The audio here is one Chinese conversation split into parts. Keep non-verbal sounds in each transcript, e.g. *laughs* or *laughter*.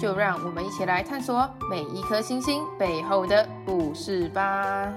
就让我们一起来探索每一颗星星背后的故事吧。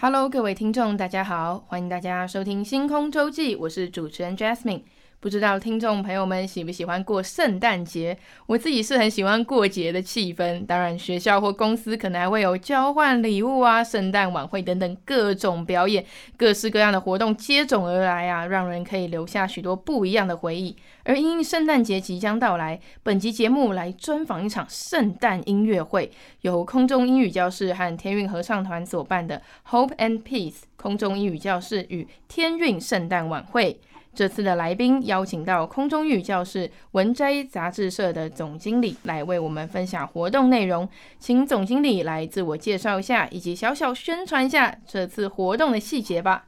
Hello，各位听众，大家好，欢迎大家收听《星空周记》，我是主持人 Jasmine。不知道听众朋友们喜不喜欢过圣诞节？我自己是很喜欢过节的气氛。当然，学校或公司可能还会有交换礼物啊、圣诞晚会等等各种表演，各式各样的活动接踵而来啊，让人可以留下许多不一样的回忆。而因圣诞节即将到来，本集节目来专访一场圣诞音乐会，由空中英语教室和天韵合唱团所办的 Hope and Peace 空中英语教室与天韵圣诞晚会。这次的来宾邀请到空中英语教室文摘杂志社的总经理来为我们分享活动内容，请总经理来自我介绍一下，以及小小宣传一下这次活动的细节吧。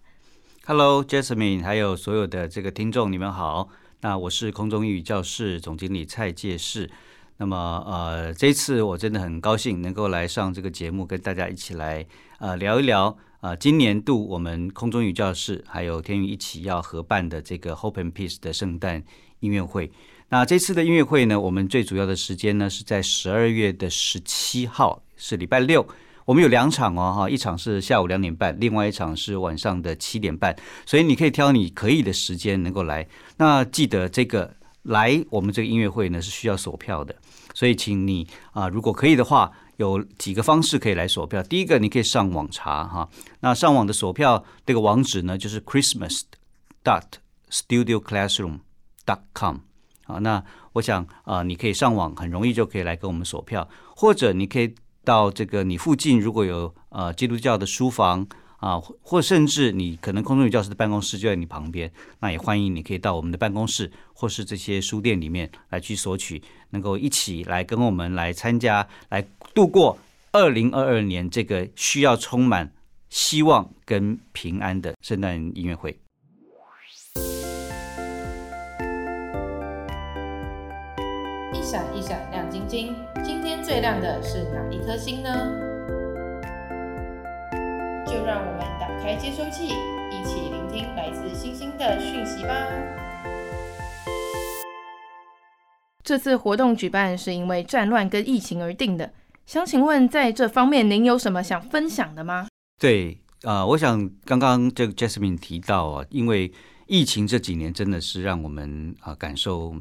Hello，Jasmine，还有所有的这个听众，你们好。那我是空中英语教室总经理蔡介士。那么呃，这次我真的很高兴能够来上这个节目，跟大家一起来呃聊一聊。啊，今年度我们空中英语教室还有天宇一起要合办的这个 Hope and Peace 的圣诞音乐会。那这次的音乐会呢，我们最主要的时间呢是在十二月的十七号，是礼拜六。我们有两场哦，哈，一场是下午两点半，另外一场是晚上的七点半。所以你可以挑你可以的时间能够来。那记得这个来我们这个音乐会呢是需要锁票的，所以请你啊，如果可以的话。有几个方式可以来索票。第一个，你可以上网查哈，那上网的索票这个网址呢，就是 Christmas dot Studio Classroom dot com 啊。那我想啊，你可以上网，很容易就可以来跟我们索票，或者你可以到这个你附近如果有呃基督教的书房。啊，或甚至你可能空中英语教室的办公室就在你旁边，那也欢迎你可以到我们的办公室或是这些书店里面来去索取，能够一起来跟我们来参加，来度过二零二二年这个需要充满希望跟平安的圣诞音乐会。一闪一闪亮晶晶，今天最亮的是哪一颗星呢？就让我们打开接收器，一起聆听来自星星的讯息吧。这次活动举办是因为战乱跟疫情而定的，想请问在这方面您有什么想分享的吗？对，啊、呃，我想刚刚这个 Jasmine 提到啊，因为疫情这几年真的是让我们啊感受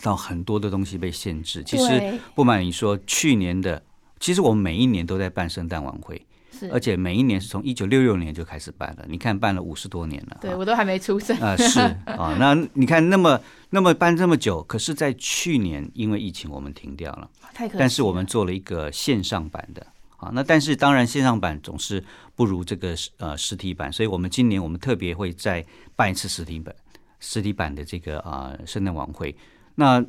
到很多的东西被限制。其实不瞒你说，去年的其实我们每一年都在办圣诞晚会。而且每一年是从一九六六年就开始办了，你看办了五十多年了。对，我都还没出生啊、呃！是啊，*laughs* 那你看那么那么办这么久，可是，在去年因为疫情我们停掉了，太可惜了。但是我们做了一个线上版的啊，那但是当然线上版总是不如这个呃实体版，所以我们今年我们特别会再办一次实体版实体版的这个啊圣诞晚会。那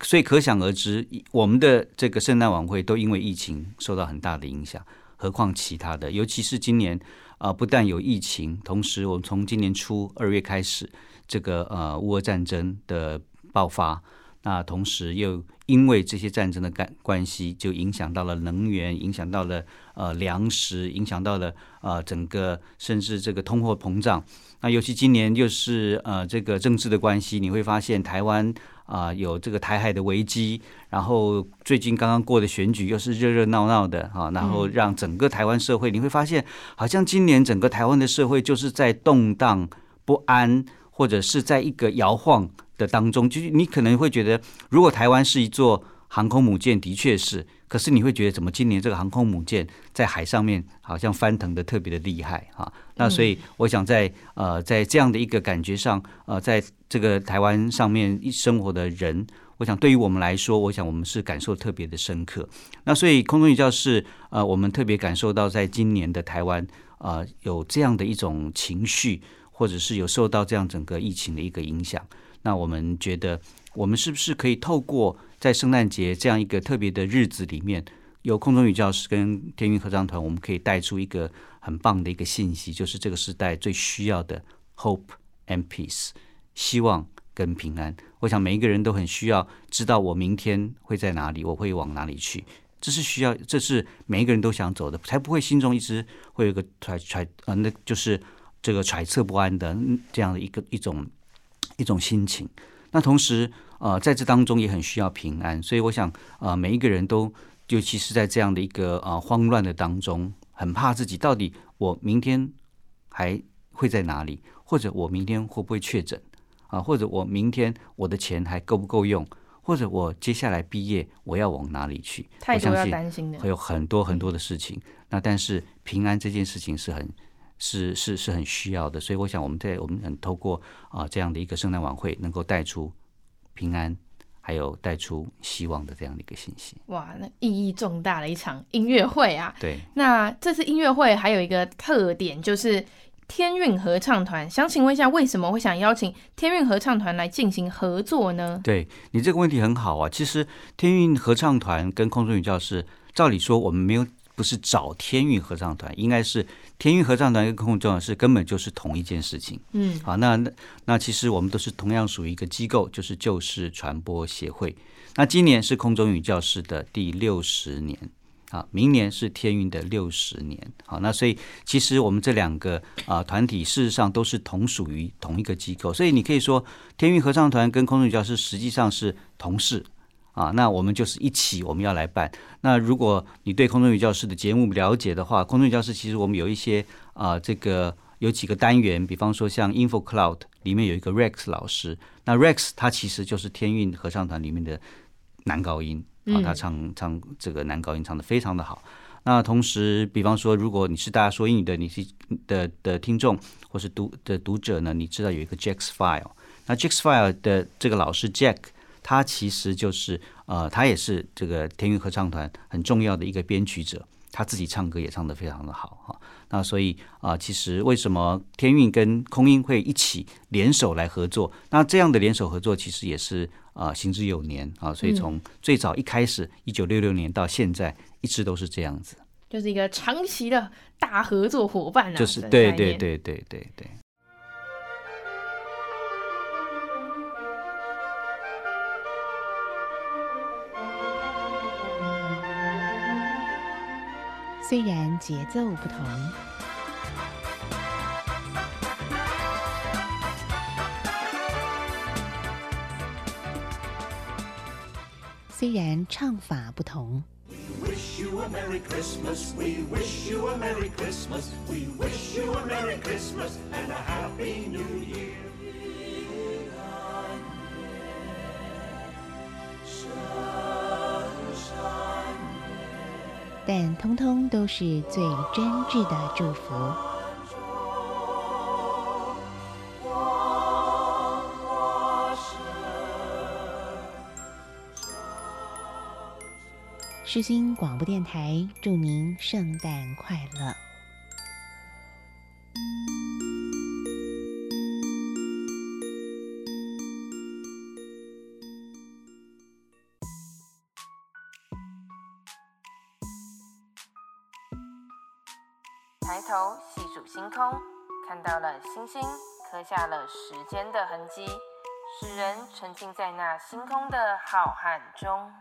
所以可想而知，我们的这个圣诞晚会都因为疫情受到很大的影响。何况其他的，尤其是今年啊、不但有疫情，同时我们从今年初二月开始，这个呃乌俄战争的爆发，那同时又因为这些战争的关关系，就影响到了能源，影响到了呃粮食，影响到了呃整个甚至这个通货膨胀。那尤其今年又是呃这个政治的关系，你会发现台湾。啊、呃，有这个台海的危机，然后最近刚刚过的选举又是热热闹闹的啊，然后让整个台湾社会，你会发现，好像今年整个台湾的社会就是在动荡不安，或者是在一个摇晃的当中。就是你可能会觉得，如果台湾是一座航空母舰，的确是。可是你会觉得，怎么今年这个航空母舰在海上面好像翻腾的特别的厉害哈？那所以我想在呃在这样的一个感觉上，呃，在这个台湾上面一生活的人，我想对于我们来说，我想我们是感受特别的深刻。那所以空中英语教室呃，我们特别感受到在今年的台湾呃有这样的一种情绪。或者是有受到这样整个疫情的一个影响，那我们觉得，我们是不是可以透过在圣诞节这样一个特别的日子里面，有空中女教师跟天韵合唱团，我们可以带出一个很棒的一个信息，就是这个时代最需要的 hope and peace，希望跟平安。我想每一个人都很需要知道我明天会在哪里，我会往哪里去。这是需要，这是每一个人都想走的，才不会心中一直会有一个揣揣呃，那就是这个揣测不安的这样的一个一种一种心情。那同时呃，在这当中也很需要平安，所以我想呃，每一个人都。尤其是在这样的一个呃慌乱的当中，很怕自己到底我明天还会在哪里，或者我明天会不会确诊啊，或者我明天我的钱还够不够用，或者我接下来毕业我要往哪里去？太多要担心的，会有很多很多的事情。那但是平安这件事情是很是是是很需要的，所以我想我们在我们很透过啊这样的一个圣诞晚会，能够带出平安。还有带出希望的这样的一个信息。哇，那意义重大的一场音乐会啊！对，那这次音乐会还有一个特点就是天韵合唱团。想请问一下，为什么会想邀请天韵合唱团来进行合作呢？对，你这个问题很好啊。其实天韵合唱团跟空中女教室，照理说我们没有。不是找天韵合唱团，应该是天韵合唱团跟空中女教室根本就是同一件事情。嗯，好，那那那其实我们都是同样属于一个机构，就是旧式传播协会。那今年是空中女教室的第六十年，啊，明年是天运的六十年。好，那所以其实我们这两个啊团体事实上都是同属于同一个机构，所以你可以说天运合唱团跟空中女教师实际上是同事。啊，那我们就是一起，我们要来办。那如果你对空中语教室的节目了解的话，空中语教室其实我们有一些啊，这个有几个单元，比方说像 Info Cloud 里面有一个 Rex 老师，那 Rex 他其实就是天韵合唱团里面的男高音啊，他唱唱这个男高音唱的非常的好。那同时，比方说，如果你是大家说英语的，你是的的听众或是读的读者呢，你知道有一个 Jack's File，那 Jack's File 的这个老师 Jack。他其实就是呃，他也是这个天韵合唱团很重要的一个编曲者，他自己唱歌也唱得非常的好哈。那所以啊、呃，其实为什么天韵跟空音会一起联手来合作？那这样的联手合作其实也是啊、呃，行之有年啊。所以从最早一开始，一九六六年到现在，一直都是这样子，就是一个长期的大合作伙伴啊。就是对对对对对对。虽然节奏不同，虽然唱法不同。通通都是最真挚的祝福。世新广播电台祝您圣诞快乐。抬头细数星空，看到了星星，刻下了时间的痕迹，使人沉浸在那星空的浩瀚中。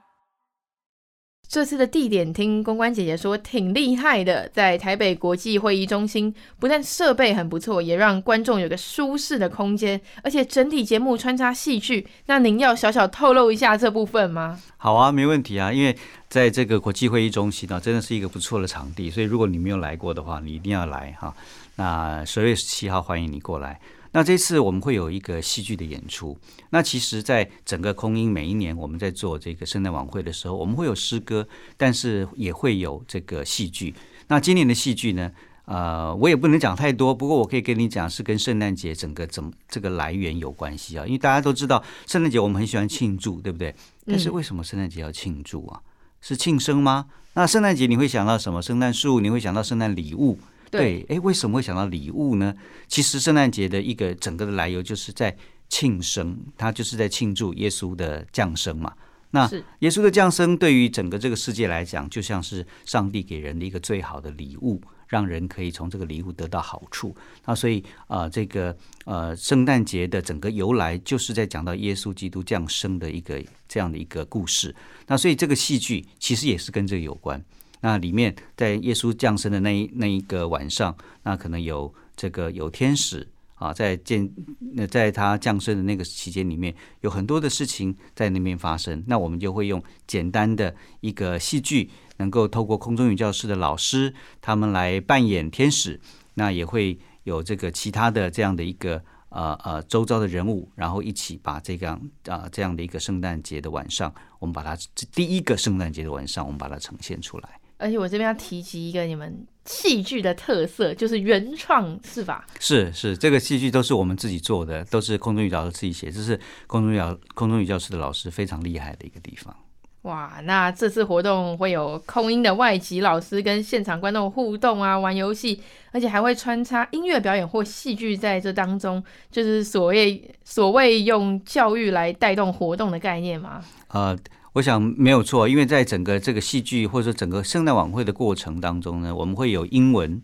这次的地点，听公关姐姐说挺厉害的，在台北国际会议中心，不但设备很不错，也让观众有个舒适的空间，而且整体节目穿插戏剧。那您要小小透露一下这部分吗？好啊，没问题啊，因为。在这个国际会议中心呢，真的是一个不错的场地，所以如果你没有来过的话，你一定要来哈。那十月十七号欢迎你过来。那这次我们会有一个戏剧的演出。那其实，在整个空音每一年我们在做这个圣诞晚会的时候，我们会有诗歌，但是也会有这个戏剧。那今年的戏剧呢，呃，我也不能讲太多，不过我可以跟你讲，是跟圣诞节整个怎么这个来源有关系啊。因为大家都知道，圣诞节我们很喜欢庆祝，对不对？但是为什么圣诞节要庆祝啊？是庆生吗？那圣诞节你会想到什么？圣诞树，你会想到圣诞礼物，对，哎，为什么会想到礼物呢？其实圣诞节的一个整个的来由，就是在庆生，它就是在庆祝耶稣的降生嘛。那耶稣的降生对于整个这个世界来讲，就像是上帝给人的一个最好的礼物，让人可以从这个礼物得到好处。那所以啊、呃，这个呃，圣诞节的整个由来，就是在讲到耶稣基督降生的一个这样的一个故事。那所以这个戏剧其实也是跟这个有关。那里面在耶稣降生的那一那一个晚上，那可能有这个有天使。啊，在见那在他降生的那个期间里面，有很多的事情在那边发生。那我们就会用简单的一个戏剧，能够透过空中语教室的老师他们来扮演天使。那也会有这个其他的这样的一个呃呃周遭的人物，然后一起把这个啊、这样的一个圣诞节的晚上，我们把它第一个圣诞节的晚上，我们把它呈现出来。而且我这边要提及一个你们戏剧的特色，就是原创是吧？是是，这个戏剧都是我们自己做的，都是空中语教师自己写，这是空中语空中语教室的老师非常厉害的一个地方。哇，那这次活动会有空音的外籍老师跟现场观众互动啊，玩游戏，而且还会穿插音乐表演或戏剧在这当中，就是所谓所谓用教育来带动活动的概念吗？呃。我想没有错，因为在整个这个戏剧或者说整个圣诞晚会的过程当中呢，我们会有英文，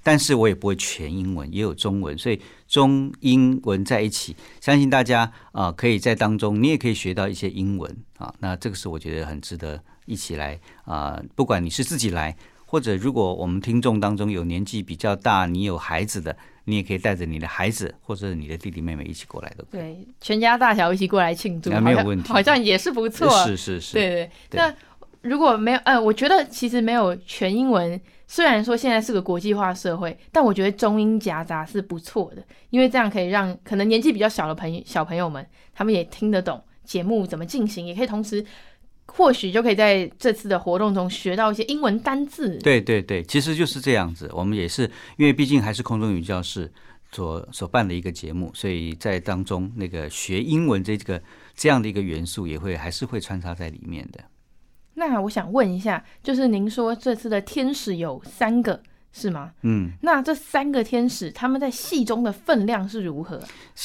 但是我也不会全英文，也有中文，所以中英文在一起，相信大家啊、可以在当中，你也可以学到一些英文啊。那这个是我觉得很值得一起来啊、不管你是自己来，或者如果我们听众当中有年纪比较大，你有孩子的。你也可以带着你的孩子或者你的弟弟妹妹一起过来的，对，全家大小一起过来庆祝，没有问题，好像也是不错。是是是，对对，对。那如果没有，呃，我觉得其实没有全英文，虽然说现在是个国际化社会，但我觉得中英夹杂是不错的，因为这样可以让可能年纪比较小的朋友小朋友们，他们也听得懂节目怎么进行，也可以同时。或许就可以在这次的活动中学到一些英文单字。对对对，其实就是这样子。我们也是因为毕竟还是空中语教室所所办的一个节目，所以在当中那个学英文这个这样的一个元素也会还是会穿插在里面的。那我想问一下，就是您说这次的天使有三个。是吗？嗯，那这三个天使他们在戏中的分量是如何？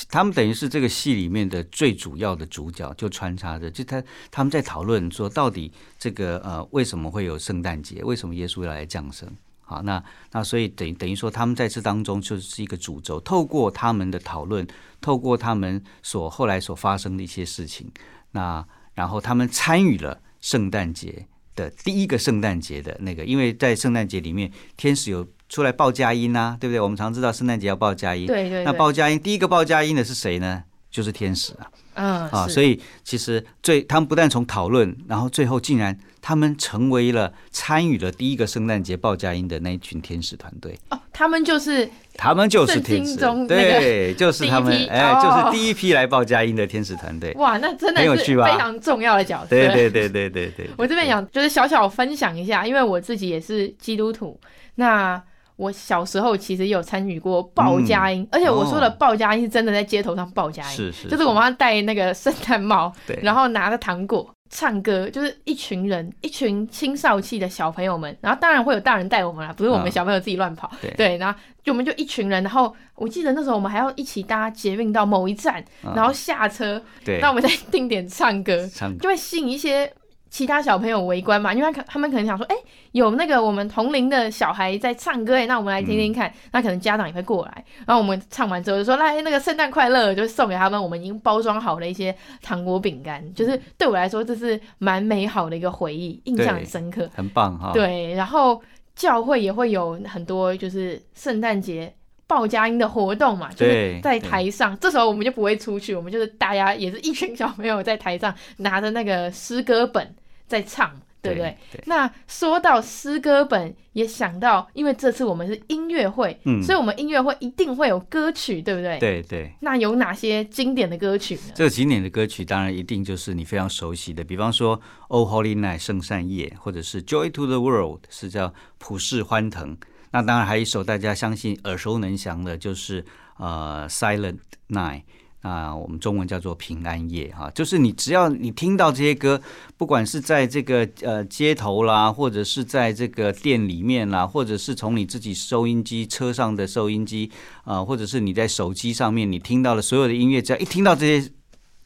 他们等于是这个戏里面的最主要的主角，就穿插着，就他他们在讨论说，到底这个呃为什么会有圣诞节？为什么耶稣要来降生？好，那那所以等于等于说，他们在这当中就是一个主轴，透过他们的讨论，透过他们所后来所发生的一些事情，那然后他们参与了圣诞节。的第一个圣诞节的那个，因为在圣诞节里面，天使有出来报佳音呐，对不对？我们常知道圣诞节要报佳音，对对。那报佳音，第一个报佳音的是谁呢？就是天使啊。嗯啊，所以其实最他们不但从讨论，然后最后竟然他们成为了参与了第一个圣诞节报佳音的那一群天使团队。哦，他们就是他们就是天使，对，就是他们，哎，就是第一批来报佳音的天使团队。哇，那真的是非常重要的角色。对对对对对对。我这边想就是小小分享一下，因为我自己也是基督徒，那。我小时候其实也有参与过报佳音，嗯，而且我说的报佳音是真的在街头上报佳音，是是，就是我妈戴那个圣诞帽，*laughs* 对，然后拿着糖果唱歌，就是一群人，一群青少期的小朋友们，然后当然会有大人带我们啦，不是我们小朋友自己乱跑，啊，对，对，然后就我们就一群人，然后我记得那时候我们还要一起搭捷运到某一站，然后下车，对，那我们再 *laughs* 定点唱歌，唱歌。就会吸引一些。其他小朋友围观嘛，因为他他们可能想说，哎、欸，有那个我们同龄的小孩在唱歌，哎，那我们来听听看。嗯、那可能家长也会过来，然后我们唱完之后就说，来那个圣诞快乐，就送给他们。我们已经包装好的一些糖果饼干，就是对我来说这是蛮美好的一个回忆，印象很深刻，很棒哈。对，然后教会也会有很多就是圣诞节。报佳音的活动嘛，就是在台上，这时候我们就不会出去，我们就是大家也是一群小朋友在台上拿着那个诗歌本在唱，对不对？对对，那说到诗歌本，也想到，因为这次我们是音乐会，嗯，所以我们音乐会一定会有歌曲，对不对？对对。那有哪些经典的歌曲呢？这个经典的歌曲当然一定就是你非常熟悉的，比方说《O Holy Night》圣善夜，或者是《Joy to the World》是叫普世欢腾。那当然还有一首大家相信耳熟能详的，就是呃《Silent Night》。啊，我们中文叫做平安夜哈，就是你只要你听到这些歌，不管是在这个呃街头啦，或者是在这个店里面啦，或者是从你自己收音机车上的收音机啊，或者是你在手机上面你听到了所有的音乐，只要一听到这些，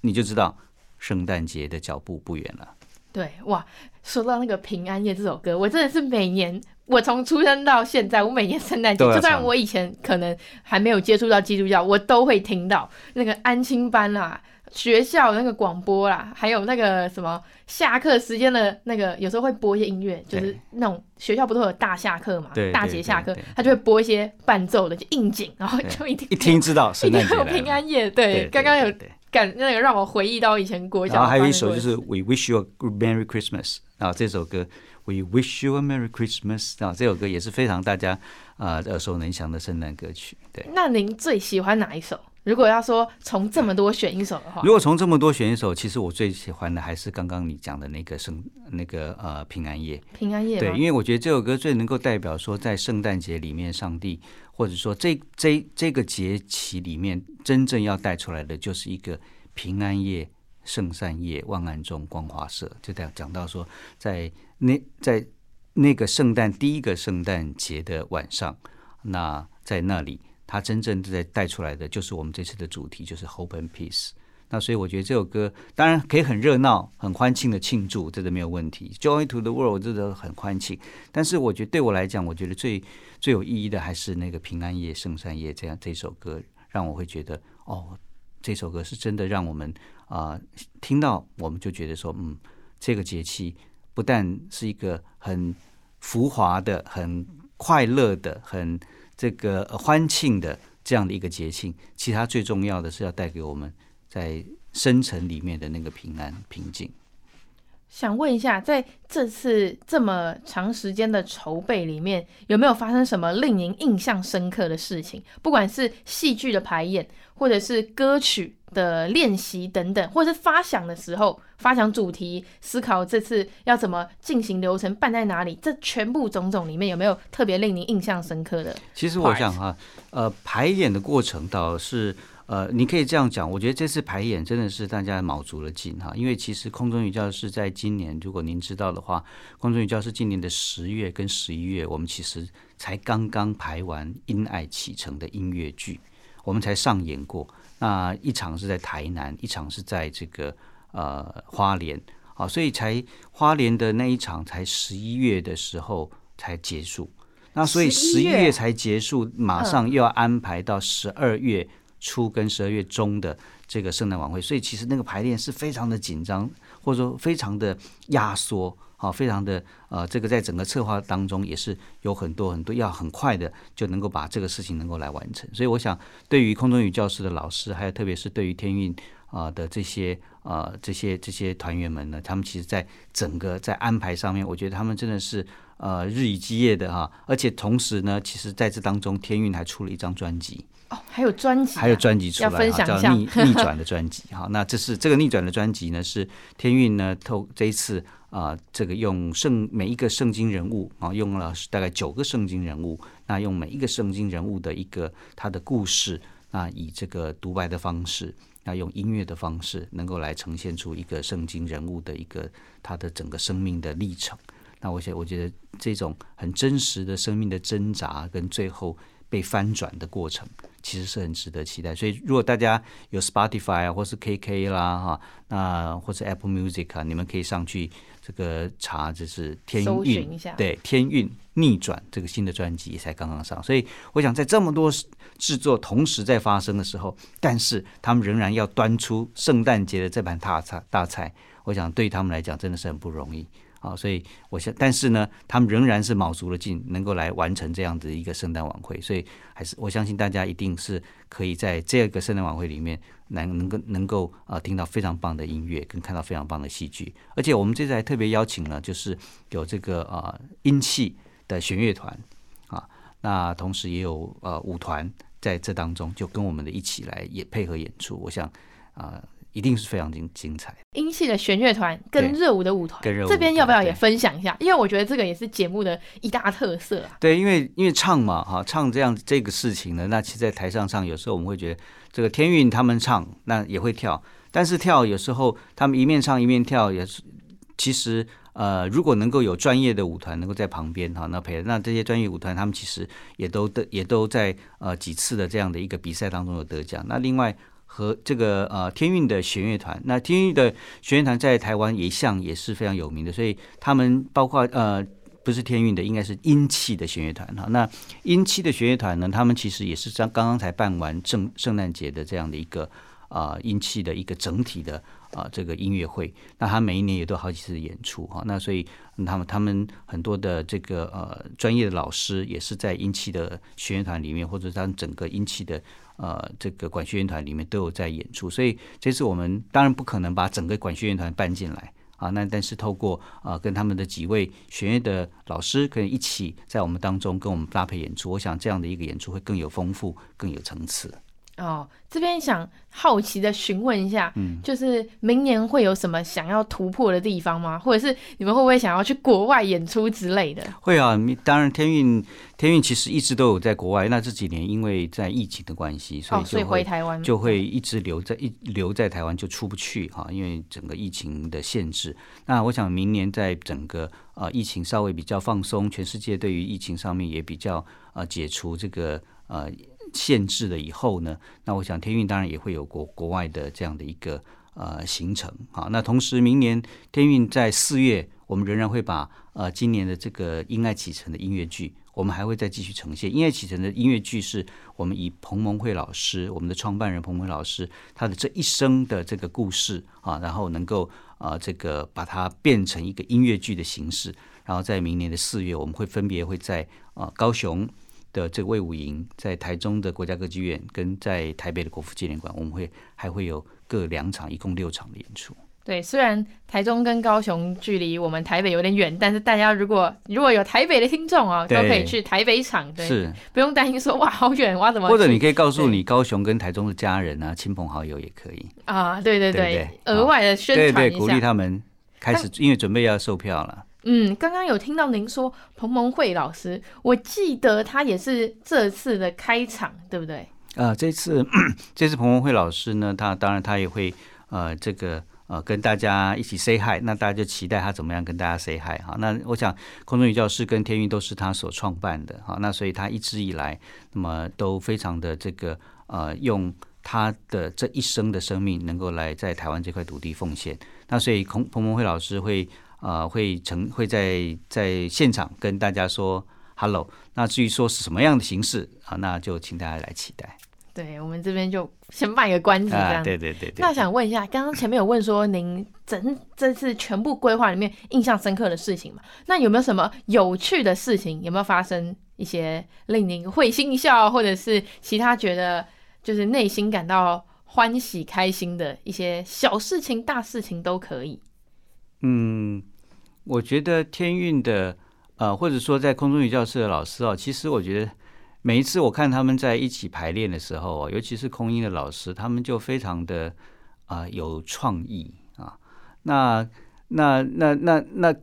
你就知道圣诞节的脚步不远了。对，哇，说到那个平安夜这首歌，我真的是每年。我从出生到现在，我每年圣诞节，就算我以前可能还没有接触到基督教，我都会听到。那个安亲班啦、学校那个广播啦，还有那个什么下课时间的那个，有时候会播一些音乐，就是那种学校不都有大下课嘛，大节下课，他就会播一些伴奏的，就应景，然后就一听一听知道圣诞节 *laughs* 平安夜，对，刚刚有感那个让我回忆到以前国家，然后还有一首就是 We Wish You a Merry Christmas 啊，这首歌。We wish you a Merry Christmas 啊，这首歌也是非常大家啊耳熟能详的圣诞歌曲。对，那您最喜欢哪一首？如果要说从这么多选一首的话，如果从这么多选一首，其实我最喜欢的还是刚刚你讲的那个圣那个呃平安夜。平安夜，对，因为我觉得这首歌最能够代表说，在圣诞节里面，上帝或者说这这这个节气里面，真正要带出来的就是一个平安夜。圣善夜，万暗中光华社，就讲讲到说，在那在那个圣诞第一个圣诞节的晚上，那在那里，他真正在带出来的就是我们这次的主题，就是 Hope and Peace。那所以我觉得这首歌当然可以很热闹、很欢庆的庆祝，这个没有问题。Joy to the world，这个很欢庆。但是我觉得对我来讲，我觉得最最有意义的还是那个平安夜、圣善夜这样这首歌，让我会觉得哦，这首歌是真的让我们。啊、听到我们就觉得说，嗯，这个节气不但是一个很浮华的、很快乐的、很这个欢庆的这样的一个节庆，其他最重要的是要带给我们在深层里面的那个平安平静。想问一下，在这次这么长时间的筹备里面，有没有发生什么令您印象深刻的事情？不管是戏剧的排演，或者是歌曲的练习等等，或者是发想的时候，发想主题，思考这次要怎么进行流程，办在哪里，这全部种种里面，有没有特别令您印象深刻的？其实我想哈，呃，排演的过程倒是。呃，你可以这样讲，我觉得这次排演真的是大家卯足了劲哈，因为其实空中语教室在今年，如果您知道的话，空中语教室今年的十月跟十一月，我们其实才刚刚排完《因爱启程》的音乐剧，我们才上演过，那一场是在台南，一场是在这个呃花莲，啊，所以才花莲的那一场才十一月的时候才结束，那所以十一月才结束，马上又要安排到十二月。初跟十二月中的这个圣诞晚会，所以其实那个排练是非常的紧张，或者说非常的压缩，啊，非常的呃，这个在整个策划当中也是有很多很多要很快的就能够把这个事情能够来完成。所以我想，对于空中语教室的老师，还有特别是对于天韵啊的这些啊这些这些团员们呢，他们其实在整个在安排上面，我觉得他们真的是呃日以继夜的哈，而且同时呢，其实在这当中，天韵还出了一张专辑。哦，还有专辑，还有专辑出来，享叫逆 *laughs* 逆转的专辑。好，那这是这个逆转的专辑呢，是天运呢透这一次啊、呃，这个用圣每一个圣经人物啊，用了大概九个圣经人物，那用每一个圣经人物的一个他的故事，那以这个独白的方式，那用音乐的方式，能够来呈现出一个圣经人物的一个他的整个生命的历程。那我想，我觉得这种很真实的生命的挣扎跟最后被翻转的过程。其实是很值得期待，所以如果大家有 Spotify 啊，或是 KK 啦哈，那或者 Apple Music 啊，你们可以上去这个查，就是天韵对天韵逆转这个新的专辑才刚刚上，所以我想在这么多制作同时在发生的时候，但是他们仍然要端出圣诞节的这盘大菜大菜，我想对他们来讲真的是很不容易。啊，所以我想，但是呢，他们仍然是卯足了劲，能够来完成这样子一个圣诞晚会。所以，还是我相信大家一定是可以在这个圣诞晚会里面，能能够能够啊听到非常棒的音乐，跟看到非常棒的戏剧。而且我们这次还特别邀请了，就是有这个啊音器的弦乐团啊，那同时也有呃舞团在这当中，就跟我们的一起来也配合演出。我想啊。一定是非常精精彩。英系的弦乐团跟热舞的舞团，跟热舞这边要不要也分享一下？因为我觉得这个也是节目的一大特色啊。对，因为因为唱嘛，哈，唱这样这个事情呢，那其实在台上唱，有时候我们会觉得这个天韵他们唱，那也会跳，但是跳有时候他们一面唱一面跳，也是其实呃，如果能够有专业的舞团能够在旁边哈，那陪那这些专业舞团他们其实也都得也都在呃几次的这样的一个比赛当中有得奖。那另外。和这个呃天韵的弦乐团，那天韵的弦乐团在台湾一向也是非常有名的，所以他们包括呃不是天韵的，应该是英气的弦乐团哈。那英气的弦乐团呢，他们其实也是刚刚刚才办完圣圣诞节的这样的一个啊阴气的一个整体的啊这个音乐会。那他每一年也都好几次演出哈。那所以他们他们很多的这个呃专业的老师也是在英气的弦乐团里面，或者他们整个英气的。呃，这个管弦乐团里面都有在演出，所以这次我们当然不可能把整个管弦乐团搬进来啊。那但是透过啊、跟他们的几位弦乐的老师可以一起在我们当中跟我们搭配演出，我想这样的一个演出会更有丰富、更有层次。哦，这边想好奇的询问一下，嗯，就是明年会有什么想要突破的地方吗？或者是你们会不会想要去国外演出之类的？会啊，当然天运天运其实一直都有在国外。那这几年因为在疫情的关系，所以就会、哦、所以回台湾就会一直留在一留在台湾就出不去哈，因为整个疫情的限制。那我想明年在整个呃疫情稍微比较放松，全世界对于疫情上面也比较呃解除这个呃。限制了以后呢，那我想天韵当然也会有国国外的这样的一个呃行程好，那同时明年天韵在四月，我们仍然会把呃今年的这个《因爱启程》的音乐剧，我们还会再继续呈现。《因爱启程》的音乐剧是我们以彭蒙惠老师，我们的创办人彭蒙惠老师他的这一生的这个故事啊，然后能够啊这个把它变成一个音乐剧的形式，然后在明年的四月，我们会分别会在啊高雄。的这个魏武营，在台中的国家歌剧院跟在台北的国父纪念馆，我们会还会有各两场，一共六场的演出。对，虽然台中跟高雄距离我们台北有点远，但是大家如果如果有台北的听众啊，都可以去台北场，对，是不用担心说哇好远，哇怎么？或者你可以告诉你高雄跟台中的家人啊，亲朋好友也可以啊，对对对，额、啊、外的宣传一下，对对，鼓励他们开始，因为准备要售票了。嗯，刚刚有听到您说彭蒙惠老师，我记得他也是这次的开场，对不对？呃，这次 *clears throat* 这次彭蒙惠老师呢，他当然他也会呃这个呃跟大家一起 say hi，那大家就期待他怎么样跟大家 say hi 哈。那我想空中女教室跟天韵都是他所创办的哈，那所以他一直以来那么都非常的这个呃用他的这一生的生命能够来在台湾这块土地奉献。那所以彭彭蒙惠老师会。啊、呃，会成会在在现场跟大家说 hello。那至于说是什么样的形式啊，那就请大家来期待。对，我们这边就先卖个关子，这样。啊、对，对，对对对。那想问一下，刚刚前面有问说您整这次全部规划里面印象深刻的事情嘛？那有没有什么有趣的事情？有没有发生一些令您会心一笑，或者是其他觉得就是内心感到欢喜开心的一些小事情、大事情都可以？嗯。我觉得天韵的，呃，或者说在空中语教室的老师啊，其实我觉得每一次我看他们在一起排练的时候，尤其是空音的老师，他们就非常的啊、有创意啊。那那那那那，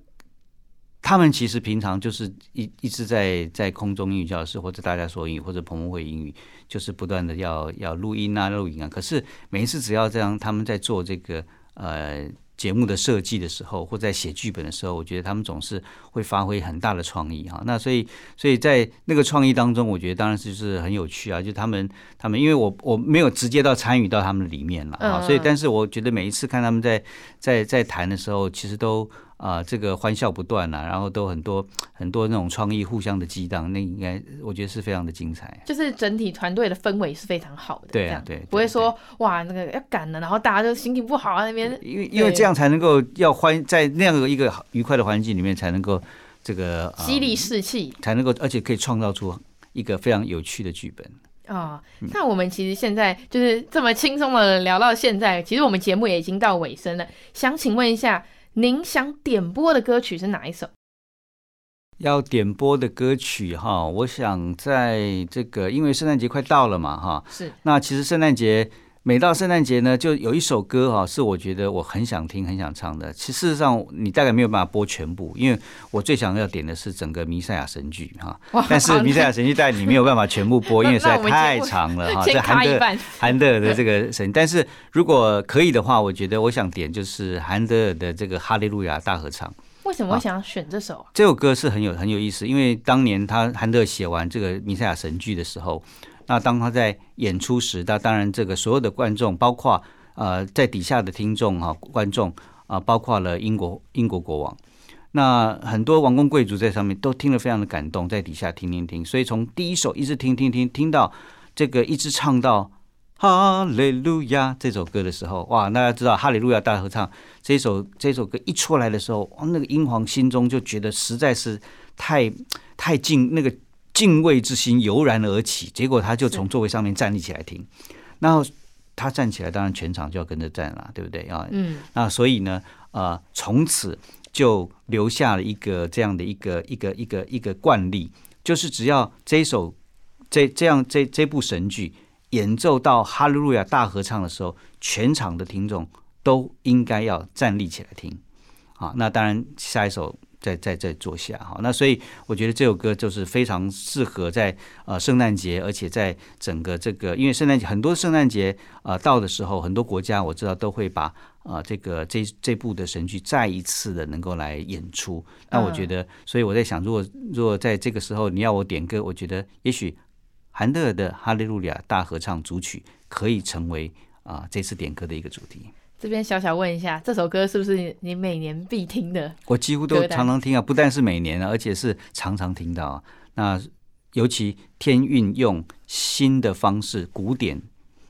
他们其实平常就是一一直在在空中英语教室或者大家说英语或者彭蒙惠英语，就是不断的要要录音啊录音啊。可是每一次只要这样，他们在做这个呃。节目的设计的时候，或在写剧本的时候，我觉得他们总是会发挥很大的创意哈。那所以，所以在那个创意当中，我觉得当然是就是很有趣啊。就他们，他们因为我我没有直接到参与到他们里面了啊，所以但是我觉得每一次看他们在在在谈的时候，其实都。啊、呃，这个欢笑不断啊，然后都很多很多那种创意互相的激荡，那应该我觉得是非常的精彩。就是整体团队的氛围是非常好的，对啊，对，对，不会说哇那个要赶了，然后大家就心情不好啊那边。因为因为这样才能够要欢在那样的一个愉快的环境里面才能够这个、呃、激励士气，才能够而且可以创造出一个非常有趣的剧本。啊、哦，那我们其实现在就是这么轻松的聊到现在，其实我们节目也已经到尾声了，想请问一下。您想点播的歌曲是哪一首？要点播的歌曲哈，我想在这个，因为圣诞节快到了嘛哈，是。那其实圣诞节每到圣诞节呢，就有一首歌哈，是我觉得我很想听、很想唱的。其实事实上，你大概没有办法播全部，因为我最想要点的是整个弥赛亚神剧哈。但是弥赛亚神剧带你没有办法全部播，*laughs* 因为实在太长了哈。这韩德尔韩德尔的这个神，但是如果可以的话，我觉得我想点就是韩德尔的这个《哈利路亚大合唱》。为什么我想要选这首？这首歌是很有很有意思，因为当年他韩德尔写完这个弥赛亚神剧的时候。那当他在演出时，那当然这个所有的观众，包括呃在底下的听众哈，观众啊，包括了英国英国国王，那很多王公贵族在上面都听了非常的感动，在底下听听听，所以从第一首一直听听听听到这个一直唱到哈利路亚这首歌的时候，哇，大家知道哈利路亚大合唱这首这首歌一出来的时候，哇，那个英皇心中就觉得实在是太太敬那个。敬畏之心油然而起，结果他就从座位上面站立起来听。然后他站起来，当然全场就要跟着站了，对不对啊？嗯。那所以呢，呃，从此就留下了一个这样的一个一个一个一个惯例，就是只要这一首这这样这这部神剧演奏到哈利路亚大合唱的时候，全场的听众都应该要站立起来听。啊，那当然下一首。在在在坐下哈，那所以我觉得这首歌就是非常适合在呃圣诞节，而且在整个这个，因为圣诞节很多圣诞节呃到的时候，很多国家我知道都会把啊、呃、这个这这部的神剧再一次的能够来演出。那我觉得，所以我在想，如果如果在这个时候你要我点歌，我觉得也许韩德尔的《哈利路亚大合唱组曲》可以成为啊、呃、这次点歌的一个主题。这边小小问一下，这首歌是不是你每年必听的？我几乎都常常听啊，不但是每年啊，而且是常常听到啊。那尤其天运用新的方式，古典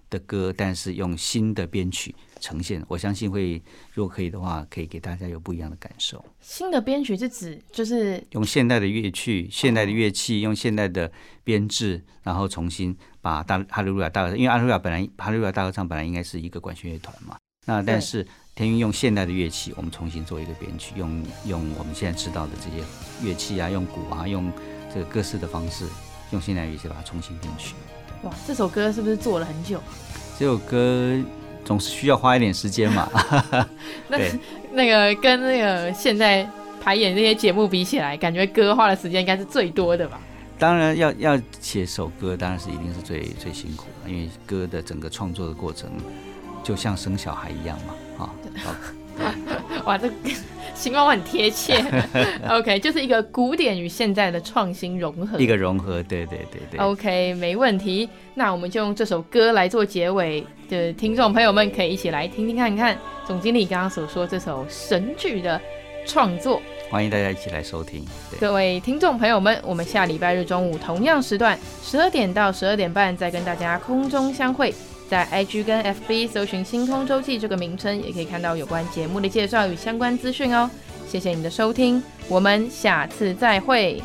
的歌，但是用新的编曲呈现，我相信会，如果可以的话，可以给大家有不一样的感受。新的编曲是指就是用现代的乐器、现代的乐器，用现代的编制，然后重新把大哈利路亚大合唱，因为哈利路亚本来哈利路亚大合唱本来应该是一个管弦乐团嘛。那但是天韵用现代的乐器，我们重新做一个编曲，用用我们现在知道的这些乐器啊，用鼓啊，用这个各式的方式，用现代乐器把它重新编曲。哇，这首歌是不是做了很久？这首歌总是需要花一点时间嘛。*laughs* 那那个跟那个现在排演这些节目比起来，感觉歌花的时间应该是最多的吧？当然要要写首歌，当然是一定是最最辛苦的，因为歌的整个创作的过程。就像生小孩一样嘛，啊，*laughs* 哇，这 *laughs* 形容很贴切。*laughs* OK，就是一个古典与现在的创新融合，一个融合，对对对对。OK，没问题。那我们就用这首歌来做结尾，的听众朋友们可以一起来听听看看总经理刚刚所说这首神剧的创作。欢迎大家一起来收听。各位听众朋友们，我们下礼拜日中午同样时段，十二点到十二点半再跟大家空中相会。在 IG 跟 FB 搜寻“星空周记”这个名称，也可以看到有关节目的介绍与相关资讯哦。谢谢你的收听，我们下次再会。